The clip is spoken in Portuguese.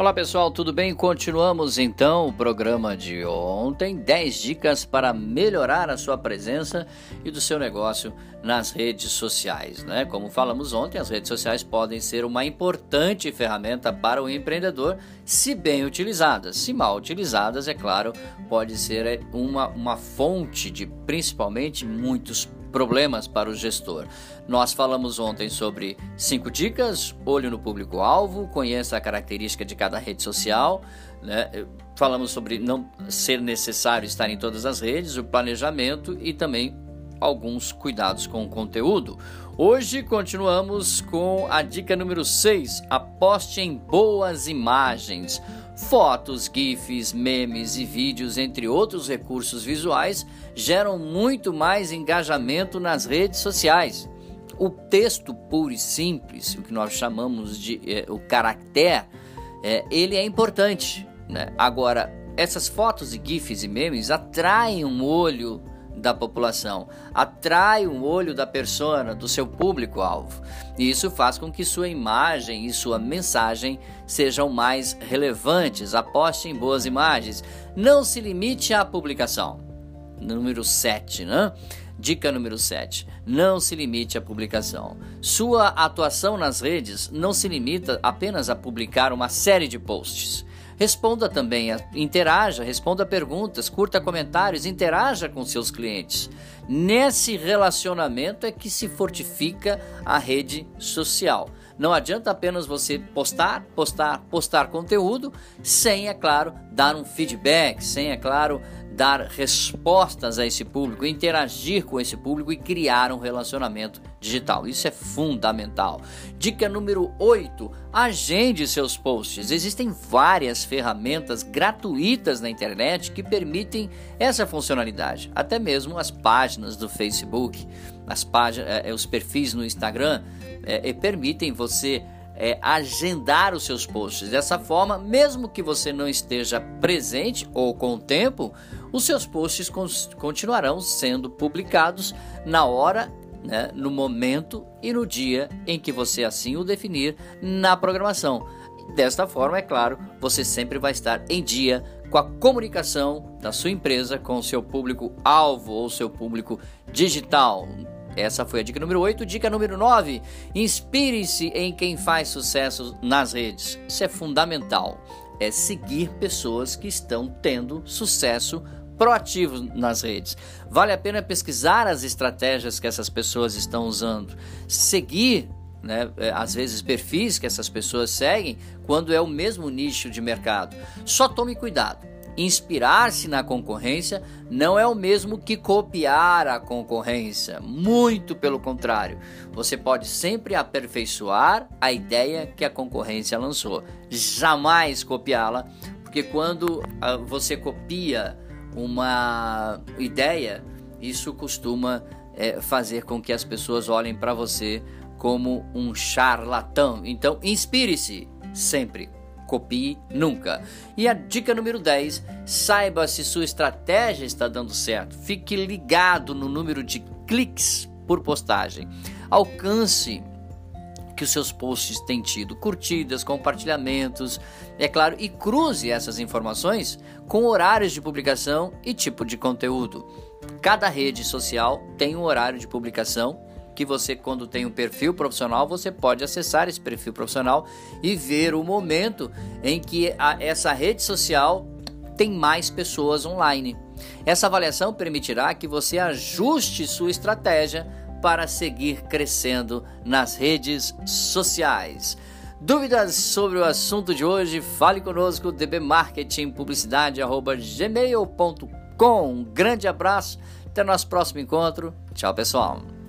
Olá pessoal, tudo bem? Continuamos então o programa de ontem. 10 dicas para melhorar a sua presença e do seu negócio nas redes sociais. Né? Como falamos ontem, as redes sociais podem ser uma importante ferramenta para o empreendedor se bem utilizadas. Se mal utilizadas, é claro, pode ser uma, uma fonte de principalmente muitos problemas para o gestor. Nós falamos ontem sobre cinco dicas: olho no público-alvo, conheça a característica de cada rede social. Né? Falamos sobre não ser necessário estar em todas as redes, o planejamento e também alguns cuidados com o conteúdo. Hoje continuamos com a dica número 6: aposte em boas imagens. Fotos, GIFs, memes e vídeos, entre outros recursos visuais, geram muito mais engajamento nas redes sociais. O texto puro e simples, o que nós chamamos de é, o caractere, é, ele é importante. Né? Agora, essas fotos e GIFs e memes atraem um olho da população, atrai o olho da persona, do seu público-alvo. E isso faz com que sua imagem e sua mensagem sejam mais relevantes. Aposte em boas imagens. Não se limite à publicação. Número 7, né? Dica número 7. Não se limite à publicação. Sua atuação nas redes não se limita apenas a publicar uma série de posts. Responda também, interaja, responda perguntas, curta comentários, interaja com seus clientes. Nesse relacionamento é que se fortifica a rede social. Não adianta apenas você postar, postar, postar conteúdo sem, é claro, dar um feedback, sem, é claro, dar respostas a esse público, interagir com esse público e criar um relacionamento digital. Isso é fundamental. Dica número 8: agende seus posts. Existem várias ferramentas gratuitas na internet que permitem essa funcionalidade. Até mesmo as páginas do Facebook, as páginas, é, os perfis no Instagram é, permitem você é, agendar os seus posts. Dessa forma, mesmo que você não esteja presente ou com o tempo, os seus posts continuarão sendo publicados na hora, né, no momento e no dia em que você assim o definir na programação. Desta forma, é claro, você sempre vai estar em dia com a comunicação da sua empresa com o seu público-alvo ou seu público digital. Essa foi a dica número 8. Dica número 9: inspire-se em quem faz sucesso nas redes. Isso é fundamental. É seguir pessoas que estão tendo sucesso proativo nas redes. Vale a pena pesquisar as estratégias que essas pessoas estão usando, seguir né, é, às vezes perfis que essas pessoas seguem quando é o mesmo nicho de mercado. Só tome cuidado. Inspirar-se na concorrência não é o mesmo que copiar a concorrência, muito pelo contrário. Você pode sempre aperfeiçoar a ideia que a concorrência lançou, jamais copiá-la, porque quando ah, você copia uma ideia, isso costuma é, fazer com que as pessoas olhem para você como um charlatão. Então, inspire-se sempre copie nunca. E a dica número 10: saiba se sua estratégia está dando certo. Fique ligado no número de cliques por postagem. Alcance que os seus posts têm tido, curtidas, compartilhamentos, é claro, e cruze essas informações com horários de publicação e tipo de conteúdo. Cada rede social tem um horário de publicação que você, quando tem um perfil profissional, você pode acessar esse perfil profissional e ver o momento em que a, essa rede social tem mais pessoas online. Essa avaliação permitirá que você ajuste sua estratégia para seguir crescendo nas redes sociais. Dúvidas sobre o assunto de hoje? Fale conosco, dbmarketingpublicidade.gmail.com. Um grande abraço, até nosso próximo encontro. Tchau, pessoal.